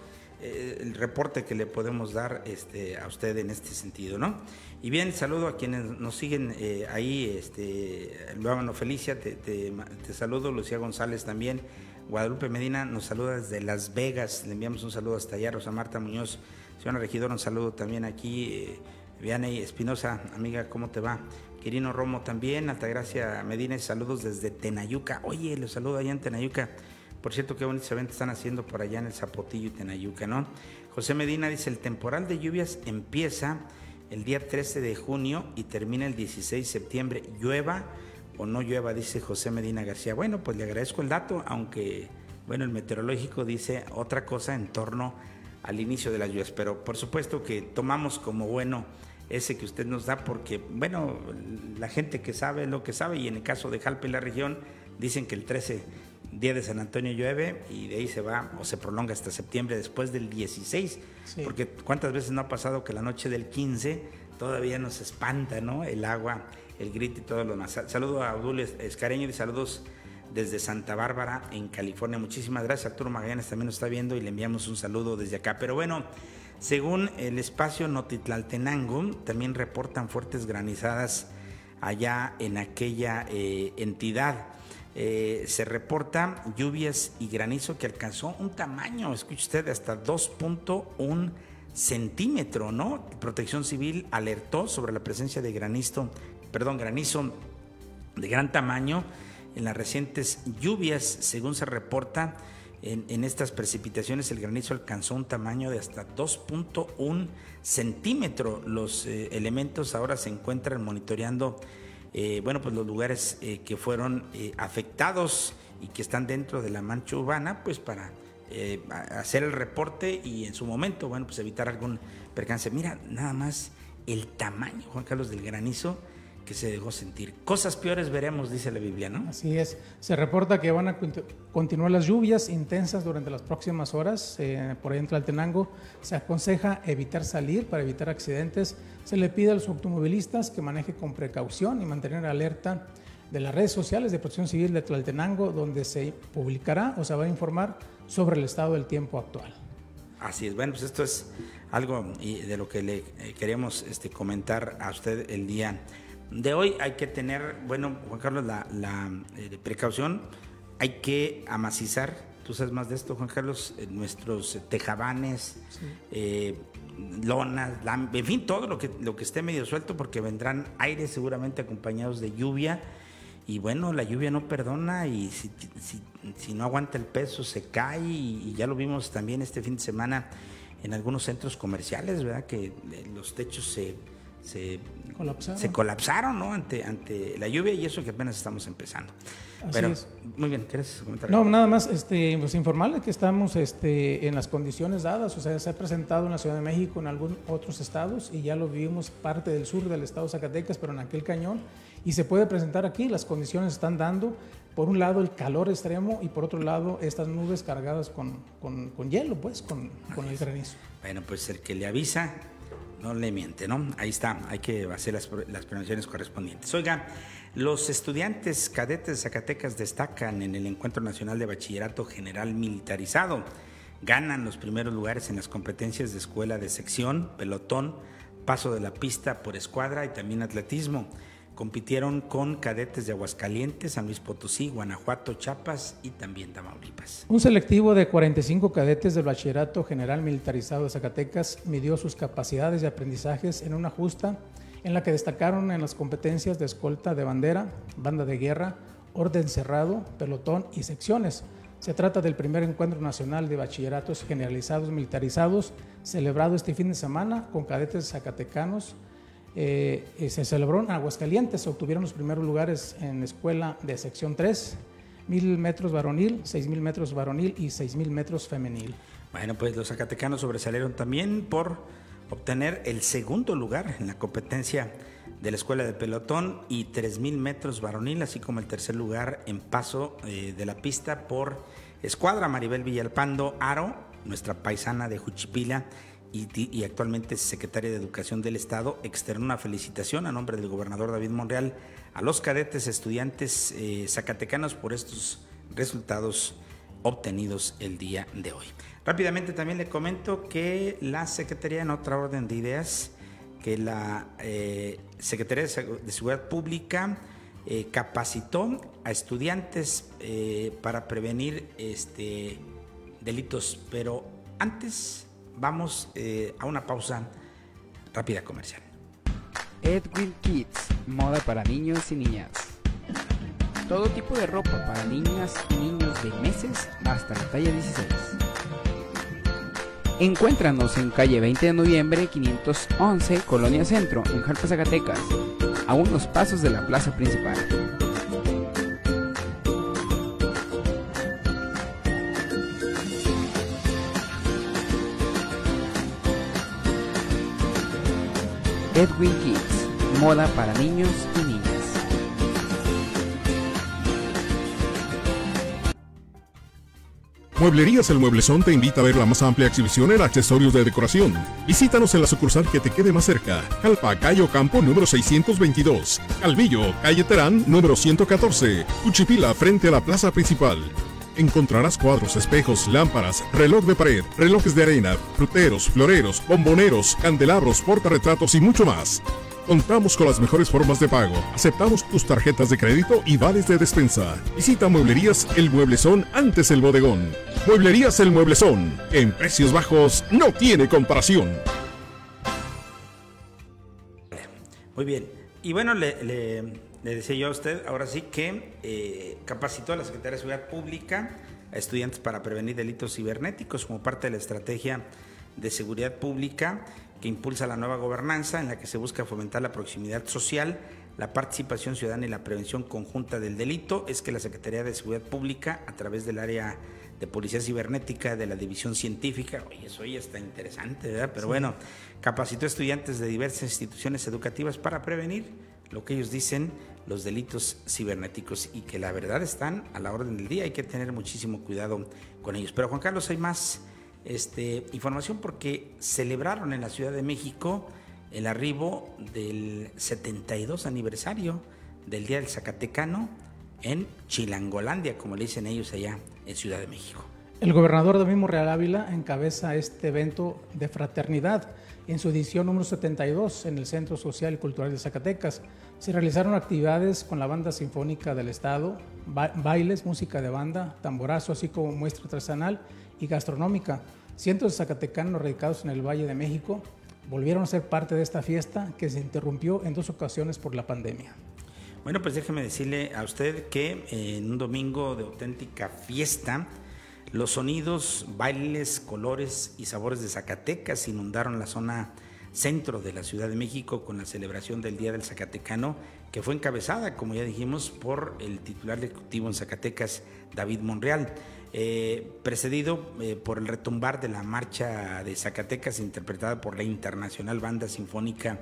eh, el reporte que le podemos dar este, a usted en este sentido, ¿no? Y bien, saludo a quienes nos siguen eh, ahí, este, Luábano Felicia, te, te, saludo, Lucía González también, Guadalupe Medina nos saluda desde Las Vegas, le enviamos un saludo hasta allá, Rosa Marta Muñoz, señora regidora, un saludo también aquí, eh, Vianey Espinosa, amiga, ¿cómo te va? Quirino Romo también, Altagracia Medina, saludos desde Tenayuca. Oye, los saludo allá en Tenayuca. Por cierto, qué bonitos eventos están haciendo por allá en el Zapotillo y Tenayuca, ¿no? José Medina dice, el temporal de lluvias empieza el día 13 de junio y termina el 16 de septiembre. Llueva o no llueva, dice José Medina García. Bueno, pues le agradezco el dato, aunque, bueno, el meteorológico dice otra cosa en torno al inicio de las lluvias, pero por supuesto que tomamos como bueno ese que usted nos da, porque, bueno, la gente que sabe lo que sabe, y en el caso de Jalpa y la región, dicen que el 13, día de San Antonio llueve, y de ahí se va o se prolonga hasta septiembre después del 16, porque cuántas veces no ha pasado que la noche del 15 todavía nos espanta, ¿no? El agua, el grito y todo lo demás. Saludo a Abdul Escareño y saludos desde Santa Bárbara, en California. Muchísimas gracias. Arturo Magallanes también nos está viendo y le enviamos un saludo desde acá. Pero bueno, según el espacio Notitlaltenango, también reportan fuertes granizadas allá en aquella eh, entidad. Eh, se reporta lluvias y granizo que alcanzó un tamaño, escuche usted, hasta 2.1 centímetro, ¿no? Protección Civil alertó sobre la presencia de granizo, perdón, granizo de gran tamaño en las recientes lluvias, según se reporta en, estas precipitaciones el granizo alcanzó un tamaño de hasta 2.1 centímetro. Los eh, elementos ahora se encuentran monitoreando eh, bueno, pues los lugares eh, que fueron afectados y que están dentro de la mancha urbana, pues para hacer el reporte y en su momento, bueno, pues evitar algún percance. Mira, nada más el tamaño, Juan Carlos, del granizo que se dejó sentir. Cosas peores veremos, dice la Biblia, ¿no? Así es. Se reporta que van a continuar las lluvias intensas durante las próximas horas. Eh, por ahí en Tlaltenango se aconseja evitar salir para evitar accidentes. Se le pide a los automovilistas que maneje con precaución y mantener alerta de las redes sociales de Protección Civil de Tlaltenango, donde se publicará o se va a informar sobre el estado del tiempo actual. Así es. Bueno, pues esto es algo de lo que le eh, queríamos este, comentar a usted el día de hoy hay que tener, bueno, Juan Carlos, la, eh, precaución, hay que amacizar, tú sabes más de esto, Juan Carlos, eh, nuestros tejabanes, eh, lonas, en fin, todo lo que, lo que esté medio suelto, porque vendrán aires seguramente acompañados de lluvia. y bueno, la lluvia no perdona y si, si, si no aguanta el peso se cae y, ya lo vimos también este fin de semana en algunos centros comerciales, ¿verdad? Que los techos se, se colapsaron, se colapsaron ¿no? ante, ante la lluvia y eso que apenas estamos empezando. Pero, Muy bien, ¿quieres comentar? No, nada más este, pues informarle que estamos este, en las condiciones dadas, o sea, se ha presentado en la Ciudad de México, en algunos otros estados, y ya lo vivimos parte del sur del estado de Zacatecas, pero en aquel cañón, y se puede presentar aquí, las condiciones están dando, por un lado el calor extremo y por otro lado estas nubes cargadas con, con, con hielo, pues, con, con el granizo. Bueno, pues el que le avisa no le miente, ¿no? Ahí está, hay que hacer las, las correspondientes. Oiga, los estudiantes cadetes de Zacatecas destacan en el Encuentro Nacional de Bachillerato General Militarizado. Ganan los primeros lugares en las competencias de escuela de sección, pelotón, paso de la pista por escuadra y también atletismo. Compitieron con cadetes de Aguascalientes, San Luis Potosí, Guanajuato, Chiapas y también Tamaulipas. Un selectivo de 45 cadetes del Bachillerato General Militarizado de Zacatecas midió sus capacidades de aprendizajes en una justa en la que destacaron en las competencias de escolta de bandera, banda de guerra, orden cerrado, pelotón y secciones. Se trata del primer encuentro nacional de bachilleratos generalizados militarizados celebrado este fin de semana con cadetes zacatecanos. Eh, se celebró en Aguascalientes, obtuvieron los primeros lugares en escuela de sección 3, 1000 metros varonil, 6000 metros varonil y 6000 metros femenil. Bueno, pues los zacatecanos sobresalieron también por obtener el segundo lugar en la competencia de la escuela de pelotón y 3.000 metros varonil, así como el tercer lugar en paso eh, de la pista por escuadra Maribel Villalpando Aro, nuestra paisana de Juchipila y, actualmente secretaria de Educación del Estado, externó una felicitación a nombre del gobernador David Monreal a los cadetes estudiantes eh, zacatecanos por estos resultados obtenidos el día de hoy. Rápidamente también le comento que la Secretaría, en otra orden de ideas, que la eh, Secretaría de Seguridad Pública eh, capacitó a estudiantes para prevenir este, delitos. Pero antes vamos a una pausa rápida comercial. Edwin Kids, moda para niños y niñas. Todo tipo de ropa para niñas y niños de meses hasta la talla 16. Encuéntranos en calle 20 de noviembre 511, Colonia Centro, en Jalpa, Zacatecas, a unos pasos de la plaza principal. Edwin Kids, moda para niños y niñas. Mueblerías El Mueblezón te invita a ver la más amplia exhibición en accesorios de decoración. Visítanos en la sucursal que te quede más cerca. Calpa, Cayo Campo, número 622. Calvillo, calle Terán, número 114. Cuchipila, frente a la plaza principal. Encontrarás cuadros, espejos, lámparas, reloj de pared, relojes de arena, fruteros, floreros, bomboneros, candelabros, portarretratos y mucho más. Contamos con las mejores formas de pago. Aceptamos tus tarjetas de crédito y vales de despensa. Visita Mueblerías El Mueblezón antes el bodegón. Mueblerías El Mueblezón. En precios bajos no tiene comparación. Muy bien. Y bueno, le, decía yo a usted, ahora sí que eh, capacitó a la Secretaría de Seguridad Pública a estudiantes para prevenir delitos cibernéticos como parte de la estrategia de seguridad pública que impulsa la nueva gobernanza en la que se busca fomentar la proximidad social, la participación ciudadana y la prevención conjunta del delito, es que la Secretaría de Seguridad Pública, a través del área de Policía Cibernética de la División Científica, oye, eso ya está interesante, ¿verdad? Pero bueno, capacitó estudiantes de diversas instituciones educativas para prevenir lo que ellos dicen los delitos cibernéticos y que la verdad están a la orden del día, hay que tener muchísimo cuidado con ellos. Pero Juan Carlos, hay más este, información porque celebraron en la Ciudad de México el arribo del 72 aniversario del Día del Zacatecano en Chilangolandia, como le dicen ellos allá en Ciudad de México. El gobernador David Real Ávila encabeza este evento de fraternidad en su edición número 72 en el Centro Social y Cultural de Zacatecas. Se realizaron actividades con la Banda Sinfónica del Estado, bailes, música de banda, tamborazo, así como muestra artesanal y gastronómica. Cientos de zacatecanos radicados en el Valle de México volvieron a ser parte de esta fiesta que se interrumpió en dos ocasiones por la pandemia. Bueno, pues déjeme decirle a usted que eh, en un domingo de auténtica fiesta, los sonidos, bailes, colores y sabores de Zacatecas inundaron la zona centro de la Ciudad de México con la celebración del Día del Zacatecano, que fue encabezada, como ya dijimos, por el titular ejecutivo en Zacatecas, David Monreal. Eh, precedido eh, por el retumbar de la marcha de Zacatecas interpretada por la Internacional Banda Sinfónica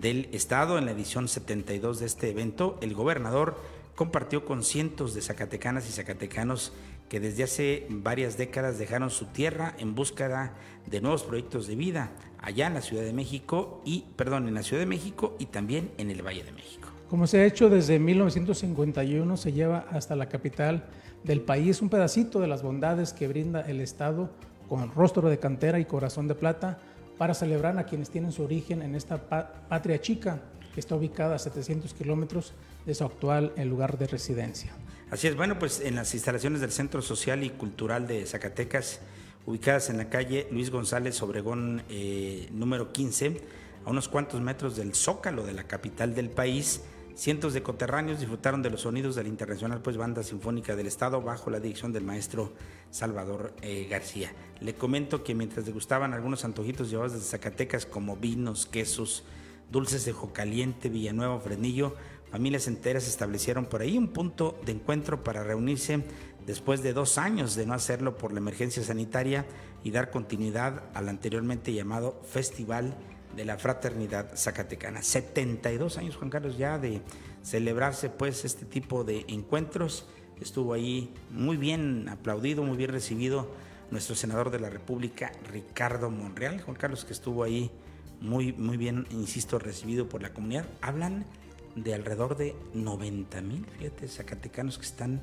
del Estado en la edición 72 de este evento, el gobernador compartió con cientos de zacatecanas y zacatecanos que desde hace varias décadas dejaron su tierra en búsqueda de nuevos proyectos de vida allá en la Ciudad de México y, perdón, en la Ciudad de México y también en el Valle de México. Como se ha hecho desde 1951, se lleva hasta la capital del país un pedacito de las bondades que brinda el Estado con rostro de cantera y corazón de plata para celebrar a quienes tienen su origen en esta patria chica que está ubicada a 700 kilómetros de su actual lugar de residencia. Así es, bueno, pues en las instalaciones del Centro Social y Cultural de Zacatecas, ubicadas en la calle Luis González Obregón eh, número 15, a unos cuantos metros del zócalo de la capital del país, cientos de coterráneos disfrutaron de los sonidos de la Internacional pues, Banda Sinfónica del Estado bajo la dirección del maestro Salvador eh, García. Le comento que mientras degustaban algunos antojitos llevados desde Zacatecas como vinos, quesos, dulces de Jocaliente, Villanueva, Fresnillo, Familias enteras establecieron por ahí un punto de encuentro para reunirse después de dos años de no hacerlo por la emergencia sanitaria y dar continuidad al anteriormente llamado Festival de la Fraternidad Zacatecana. 72 años, Juan Carlos, ya de celebrarse pues este tipo de encuentros. Estuvo ahí muy bien aplaudido, muy bien recibido nuestro senador de la República, Ricardo Monreal. Juan Carlos, que estuvo ahí muy, muy bien, insisto, recibido por la comunidad. Hablan de alrededor de 90 mil, fíjate, zacatecanos que están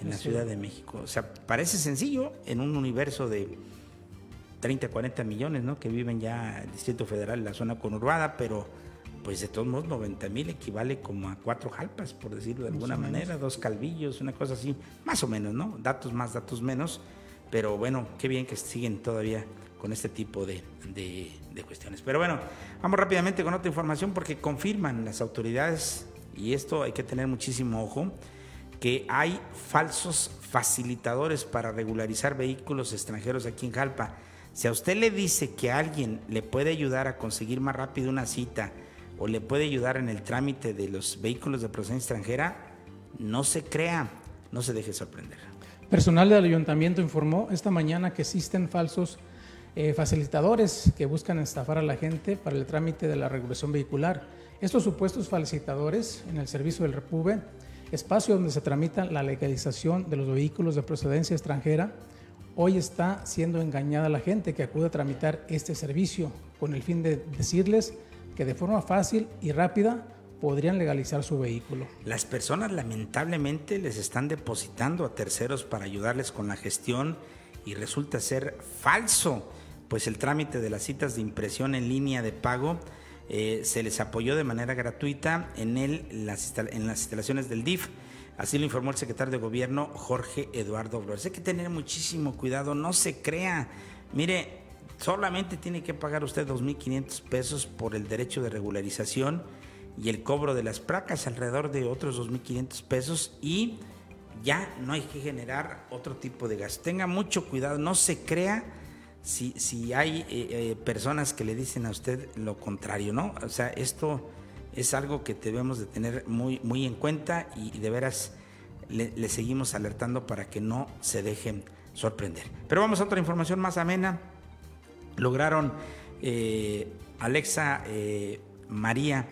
en la Ciudad de México. O sea, parece sencillo en un universo de 30, 40 millones, ¿no? Que viven ya el Distrito Federal, la zona conurbada, pero pues de todos modos 90 mil equivale como a cuatro jalpas, por decirlo de alguna manera, dos calvillos, una cosa así, más o menos, ¿no? Datos más, datos menos, pero bueno, qué bien que siguen todavía con este tipo de, cuestiones. Pero bueno, vamos rápidamente con otra información porque confirman las autoridades, y esto hay que tener muchísimo ojo, que hay falsos facilitadores para regularizar vehículos extranjeros aquí en Jalpa. Si a usted le dice que alguien le puede ayudar a conseguir más rápido una cita o le puede ayudar en el trámite de los vehículos de procedencia extranjera, no se crea, no se deje sorprender. Personal del ayuntamiento informó esta mañana que existen falsos eh, facilitadores que buscan estafar a la gente para el trámite de la regulación vehicular. Estos supuestos facilitadores en el servicio del Repube, espacio donde se tramita la legalización de los vehículos de procedencia extranjera, hoy está siendo engañada la gente que acude a tramitar este servicio con el fin de decirles que de forma fácil y rápida podrían legalizar su vehículo. Las personas lamentablemente les están depositando a terceros para ayudarles con la gestión y resulta ser falso pues el trámite de las citas de impresión en línea de pago eh, se les apoyó de manera gratuita en, las, en las instalaciones del DIF. Así lo informó el secretario de Gobierno Jorge Eduardo Flores. Hay que tener muchísimo cuidado, no se crea. Mire, solamente tiene que pagar usted 2.500 pesos por el derecho de regularización y el cobro de las placas, alrededor de otros 2.500 pesos y ya no hay que generar otro tipo de gasto. Tenga mucho cuidado, no se crea si, si hay eh, eh, personas que le dicen a usted lo contrario, ¿no? O sea, esto es algo que debemos de tener muy, muy en cuenta y, de veras le, seguimos alertando para que no se dejen sorprender. Pero vamos a otra información más amena. Lograron eh, Alexa María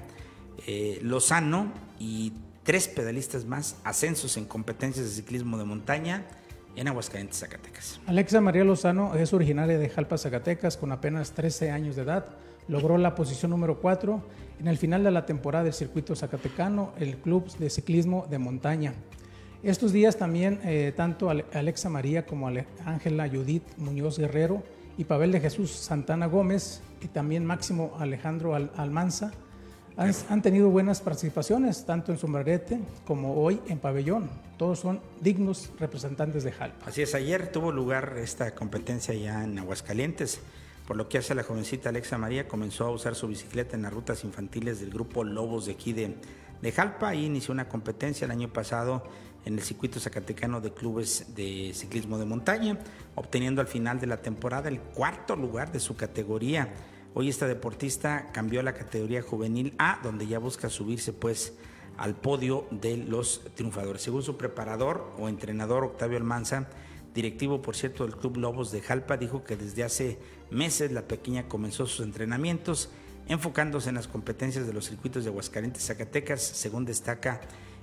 Lozano y tres pedalistas más ascensos en competencias de ciclismo de montaña en Aguascalientes, Zacatecas. Alexa María Lozano es originaria de Jalpa, Zacatecas, con apenas 13 años de edad. Logró la posición número 4 en el final de la temporada del circuito zacatecano, el Club de Ciclismo de Montaña. Estos días también eh, tanto Alexa María como Ángela Judith Muñoz Guerrero y Pavel de Jesús Santana Gómez y también Máximo Alejandro Almanza han, tenido buenas participaciones, tanto en sombrerete como hoy en pabellón. Todos son dignos representantes de Jalpa. Así es, ayer tuvo lugar esta competencia ya en Aguascalientes. Por lo que hace la jovencita Alexa María, comenzó a usar su bicicleta en las rutas infantiles del grupo Lobos de aquí de, de Jalpa y inició una competencia el año pasado en el circuito zacatecano de clubes de ciclismo de montaña, obteniendo al final de la temporada el cuarto lugar de su categoría. Hoy esta deportista cambió a la categoría juvenil A, donde ya busca subirse pues al podio de los triunfadores. Según su preparador o entrenador Octavio Almanza, directivo por cierto del Club Lobos de Jalpa, dijo que desde hace meses la pequeña comenzó sus entrenamientos enfocándose en las competencias de los circuitos de Aguascalientes, Zacatecas, según destaca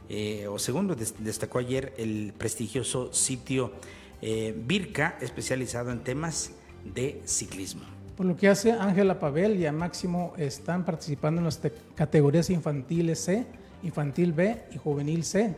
eh, o segundo destacó ayer el prestigioso sitio eh, Virca, especializado en temas de ciclismo. Por lo que hace Ángela Pavel y a Máximo están participando en las categorías infantiles C, infantil B y juvenil C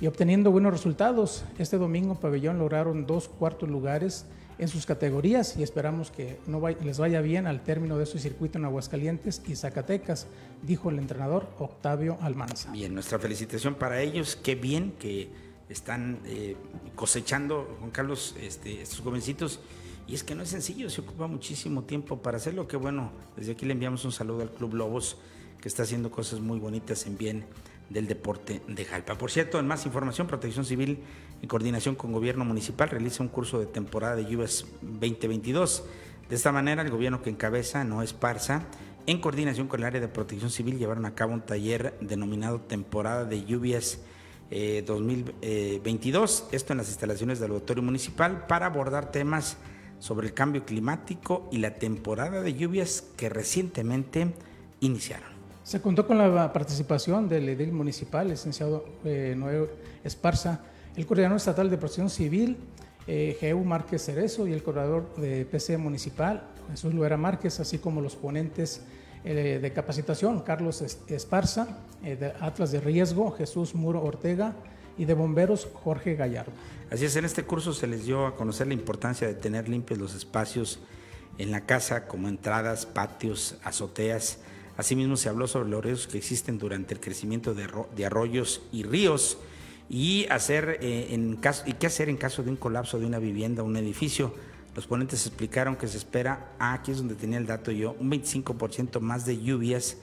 y obteniendo buenos resultados. Este domingo Pabellón lograron dos cuartos lugares en sus categorías y esperamos que no les vaya bien al término de su circuito en Aguascalientes y Zacatecas, dijo el entrenador Octavio Almanza. Bien, nuestra felicitación para ellos, qué bien que están eh, cosechando, Juan Carlos, este, estos jovencitos. Y es que no es sencillo, se ocupa muchísimo tiempo para hacerlo. Qué bueno, desde aquí le enviamos un saludo al Club Lobos, que está haciendo cosas muy bonitas en bien del deporte de Jalpa. Por cierto, en más información, Protección Civil, en coordinación con Gobierno Municipal, realiza un curso de temporada de lluvias 2022. De esta manera, el gobierno que encabeza, no Esparza, en coordinación con el área de Protección Civil, llevaron a cabo un taller denominado Temporada de Lluvias 2022, eh, esto en las instalaciones del auditorio municipal, para abordar temas sobre el cambio climático y la temporada de lluvias que recientemente iniciaron. Se contó con la participación del edil municipal, licenciado eh, Esparza, el coordinador estatal de protección civil, eh, Geu Márquez Cerezo, y el coordinador de PC municipal, Jesús Luera Márquez, así como los ponentes eh, de capacitación, Carlos Esparza, eh, de Atlas de Riesgo, Jesús Muro Ortega, y de bomberos Jorge Gallardo. Así es, en este curso se les dio a conocer la importancia de tener limpios los espacios en la casa, como entradas, patios, azoteas, Asimismo, se habló sobre los riesgos que existen durante el crecimiento de, arroyos y ríos y, hacer, eh, en caso, y qué hacer en caso de un colapso de una vivienda o un edificio. Los ponentes explicaron que se espera, ah, aquí es donde tenía el dato yo, un 25% más de lluvias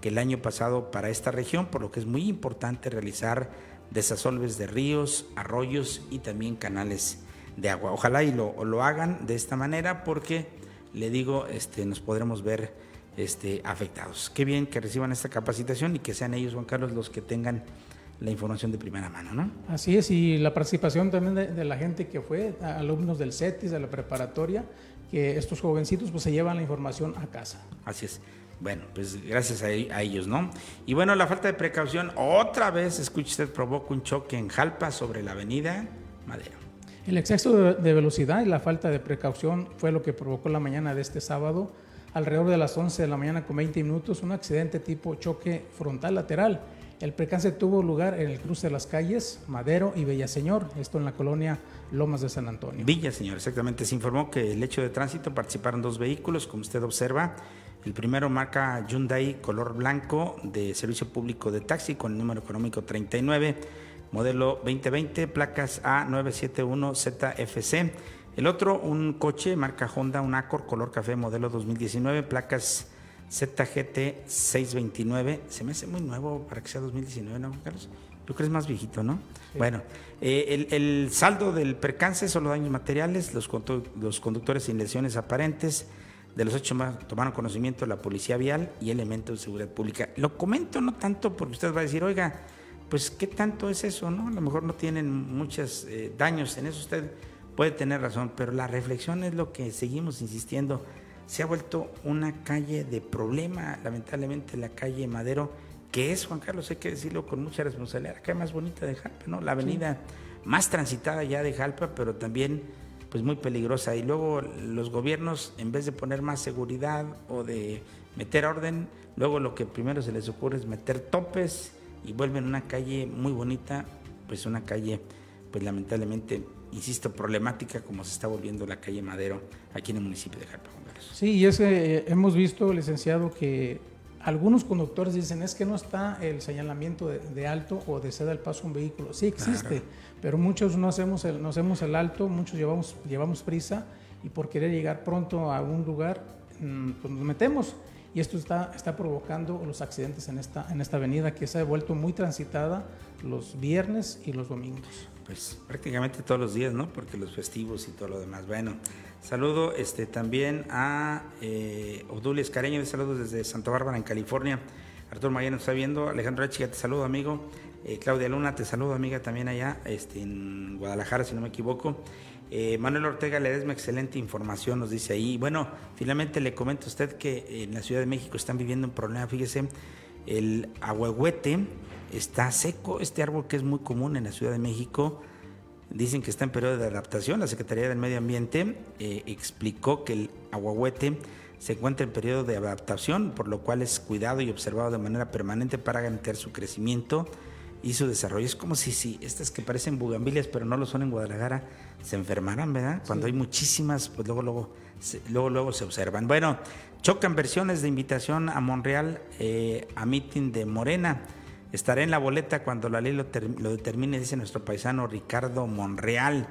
que el año pasado para esta región, por lo que es muy importante realizar desasolves de ríos, arroyos y también canales de agua. Ojalá y lo, lo hagan de esta manera porque, le digo, este, nos podremos ver este, afectados. Qué bien que reciban esta capacitación y que sean ellos, Juan Carlos, los que tengan la información de primera mano, ¿no? Así es, y la participación también de, la gente que fue, alumnos del CETIS, de la preparatoria, que estos jovencitos pues se llevan la información a casa. Así es. Bueno, pues gracias a, ellos, ¿no? Y bueno, la falta de precaución, otra vez, escuche usted, provoca un choque en Jalpa sobre la avenida Madero. El exceso de velocidad y la falta de precaución fue lo que provocó la mañana de este sábado alrededor de las 11 de la mañana con 20 minutos un accidente tipo choque frontal lateral. El percance tuvo lugar en el cruce de las calles Madero y Villaseñor, esto en la colonia Lomas de San Antonio. Villaseñor, exactamente. Se informó que el hecho de tránsito participaron dos vehículos, como usted observa. El primero marca Hyundai color blanco de servicio público de taxi con el número económico 39, modelo 2020, placas A971ZFC el otro, un coche marca Honda, un Accord color café modelo 2019, placas ZGT 629. Se me hace muy nuevo para que sea 2019, ¿no, Carlos? Yo creo que es más viejito, ¿no? Bueno, eh, el, saldo del percance son los daños materiales, los, los conductores sin lesiones aparentes. De los ocho más tomaron conocimiento la policía vial y elementos de seguridad pública. Lo comento no tanto porque usted va a decir, oiga, pues qué tanto es eso, ¿no? A lo mejor no tienen muchos eh, daños en eso. Usted puede tener razón, pero la reflexión es lo que seguimos insistiendo. Se ha vuelto una calle de problema, lamentablemente la calle Madero, que es, Juan Carlos, hay que decirlo con mucha responsabilidad, la calle más bonita de Jalpa, ¿no? La avenida más transitada ya de Jalpa, pero también pues muy peligrosa. Y luego los gobiernos, en vez de poner más seguridad o de meter orden, luego lo que primero se les ocurre es meter topes y vuelven una calle muy bonita, pues una calle, pues lamentablemente insisto, problemática como se está volviendo la calle Madero aquí en el municipio de Jalpa. Sí, y es que eh, hemos visto, licenciado, que algunos conductores dicen es que no está el señalamiento de, alto o de ceda el paso a un vehículo. Sí existe, pero muchos no hacemos el, no hacemos el alto, muchos llevamos, llevamos prisa y por querer llegar pronto a un lugar, mm, pues nos metemos. Y esto está, está provocando los accidentes en esta, en esta avenida que se ha vuelto muy transitada los viernes y los domingos. Pues prácticamente todos los días, ¿no? Porque los festivos y todo lo demás. Bueno, saludo este, también a eh, Odulia Escareño, de saludos desde Santa Bárbara, en California. Arturo Mayer nos está viendo. Alejandro Echiga, te saludo, amigo. Eh, Claudia Luna, te saludo, amiga, también allá este, en Guadalajara, si no me equivoco. Eh, Manuel Ortega Ledesma, excelente información, nos dice ahí. Bueno, finalmente le comento a usted que en la Ciudad de México están viviendo un problema. Fíjese, el ahuehuete está seco, este árbol que es muy común en la Ciudad de México. Dicen que está en periodo de adaptación. La Secretaría del Medio Ambiente eh, explicó que el aguahuete se encuentra en periodo de adaptación, por lo cual es cuidado y observado de manera permanente para garantizar su crecimiento y su desarrollo. Es como si, si estas que parecen bugambilias, pero no lo son en Guadalajara, se enfermaran, ¿verdad? Cuando hay muchísimas, pues luego, luego, se, luego, luego se observan. Bueno, chocan versiones de invitación a Monreal eh, a meeting de Morena. Estaré en la boleta cuando la ley lo, lo determine, dice nuestro paisano Ricardo Monreal.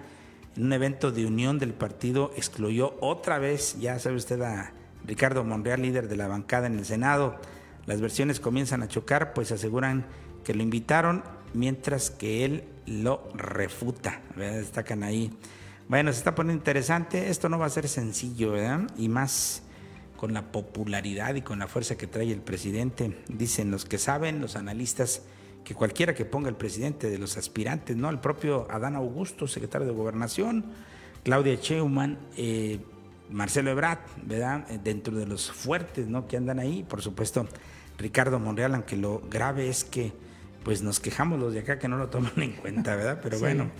En un evento de unión del partido excluyó otra vez, ya sabe usted, a Ricardo Monreal, líder de la bancada en el Senado. Las versiones comienzan a chocar, pues aseguran que lo invitaron mientras que él lo refuta. Destacan ahí. Bueno, se está poniendo interesante. Esto no va a ser sencillo, ¿verdad? Y más con la popularidad y con la fuerza que trae el presidente. Dicen los que saben, los analistas, que cualquiera que ponga el presidente de los aspirantes, ¿no? El propio Adán Augusto, secretario de Gobernación, Claudia Sheinbaum, eh, Marcelo Ebrard, ¿verdad? Dentro de los fuertes, ¿no? Que andan ahí, por supuesto, Ricardo Monreal, aunque lo grave es que pues nos quejamos los de acá que no lo toman en cuenta, ¿verdad? Pero sí. bueno,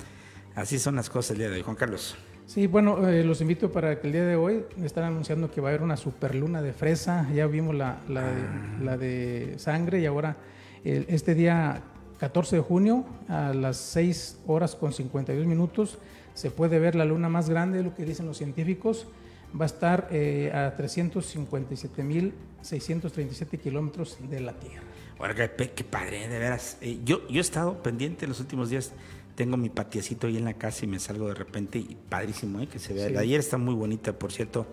así son las cosas el día de hoy. Juan Carlos. Sí, bueno, eh, los invito para que el día de hoy están anunciando que va a haber una superluna de fresa. Ya vimos la, la, de, ah. la de, sangre y ahora el, este día 14 de junio a las 6 horas con 52 minutos se puede ver la luna más grande, lo que dicen los científicos. Va a estar eh, a 357.637 kilómetros de la Tierra. Bueno, qué, qué padre, de veras. Eh, yo, yo he estado pendiente en los últimos días. Tengo mi patiecito ahí en la casa y me salgo de repente y padrísimo, ¿eh? que se vea. Sí. La ayer está muy bonita, por cierto.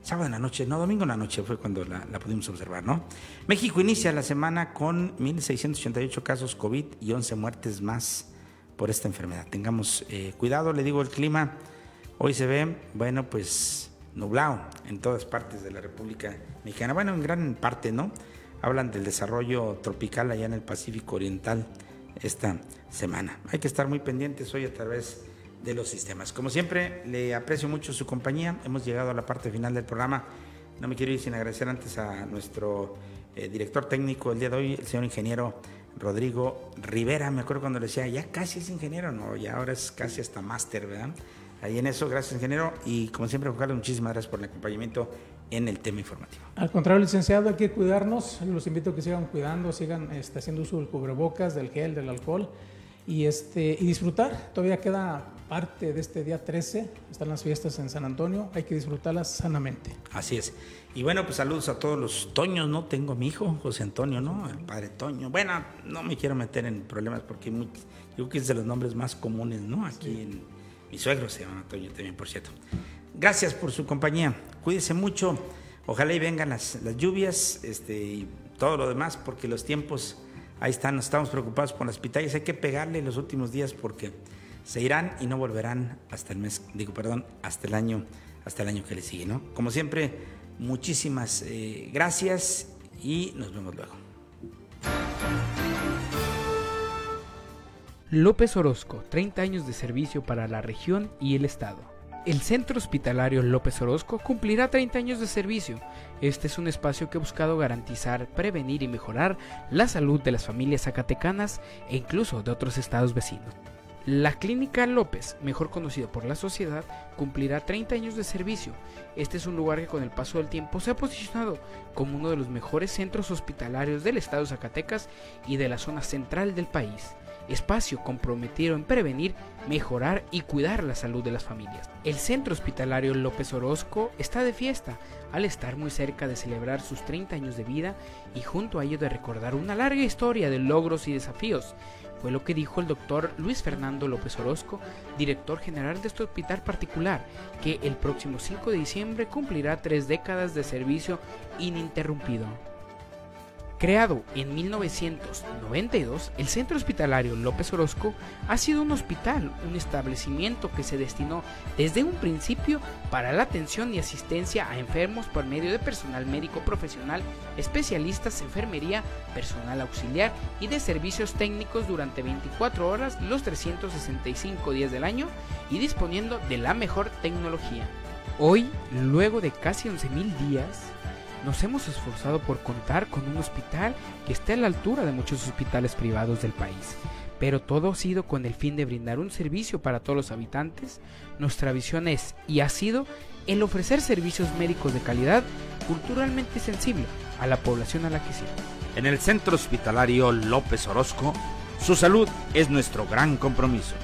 Sábado en la noche, no, domingo en la noche fue cuando la, la pudimos observar, ¿no? México inicia la semana con 1.688 casos COVID y 11 muertes más por esta enfermedad. Tengamos eh, cuidado, le digo, el clima hoy se ve, bueno, pues nublado en todas partes de la República Mexicana. Bueno, en gran parte, ¿no? hablan del desarrollo tropical allá en el Pacífico Oriental esta semana. Hay que estar muy pendientes hoy a través de los sistemas. Como siempre, le aprecio mucho su compañía. Hemos llegado a la parte final del programa. No me quiero ir sin agradecer antes a nuestro eh, director técnico el día de hoy, el señor ingeniero Rodrigo Rivera. Me acuerdo cuando le decía, ya casi es ingeniero, no, ya ahora es casi hasta máster, ¿verdad? Ahí en eso, gracias ingeniero. Y como siempre, Juan Carlos, muchísimas gracias por el acompañamiento en el tema informativo. Al contrario, licenciado, hay que cuidarnos. Los invito a que sigan cuidando, sigan este, haciendo uso del cubrebocas, del gel, del alcohol y, este, y disfrutar. Todavía queda parte de este día 13, están las fiestas en San Antonio, hay que disfrutarlas sanamente. Así es. Y bueno, pues saludos a todos los Toños, ¿no? Tengo a mi hijo, José Antonio, ¿no? El padre Toño. Bueno, no me quiero meter en problemas porque muy, yo creo que es de los nombres más comunes, ¿no? Aquí sí. en mi suegro se llama Toño también, por cierto. Gracias por su compañía. Cuídese mucho. Ojalá y vengan las, las lluvias este, y todo lo demás, porque los tiempos ahí están. Estamos preocupados por las pitayas. Hay que pegarle los últimos días porque se irán y no volverán hasta el mes, digo, perdón, hasta el año, hasta el año que le sigue, ¿no? Como siempre, muchísimas eh, gracias y nos vemos luego. López Orozco, 30 años de servicio para la región y el Estado. El Centro Hospitalario López Orozco cumplirá 30 años de servicio. Este es un espacio que ha buscado garantizar, prevenir y mejorar la salud de las familias zacatecanas e incluso de otros estados vecinos. La Clínica López, mejor conocida por la sociedad, cumplirá 30 años de servicio. Este es un lugar que con el paso del tiempo se ha posicionado como uno de los mejores centros hospitalarios del estado de Zacatecas y de la zona central del país espacio comprometido en prevenir, mejorar y cuidar la salud de las familias. El Centro Hospitalario López Orozco está de fiesta al estar muy cerca de celebrar sus 30 años de vida y junto a ello de recordar una larga historia de logros y desafíos fue lo que dijo el doctor Luis Fernando López Orozco, director general de este hospital particular, que el próximo 5 de diciembre cumplirá tres décadas de servicio ininterrumpido. Creado en 1992, el Centro Hospitalario López Orozco ha sido un hospital, un establecimiento que se destinó desde un principio para la atención y asistencia a enfermos por medio de personal médico profesional, especialistas, enfermería, personal auxiliar y de servicios técnicos durante 24 horas los 365 días del año y disponiendo de la mejor tecnología. Hoy, luego de casi 11.000 días, nos hemos esforzado por contar con un hospital que esté a la altura de muchos hospitales privados del país. Pero todo ha sido con el fin de brindar un servicio para todos los habitantes. Nuestra visión es y ha sido el ofrecer servicios médicos de calidad culturalmente sensible a la población a la que sirve. En el Centro Hospitalario López Orozco, su salud es nuestro gran compromiso.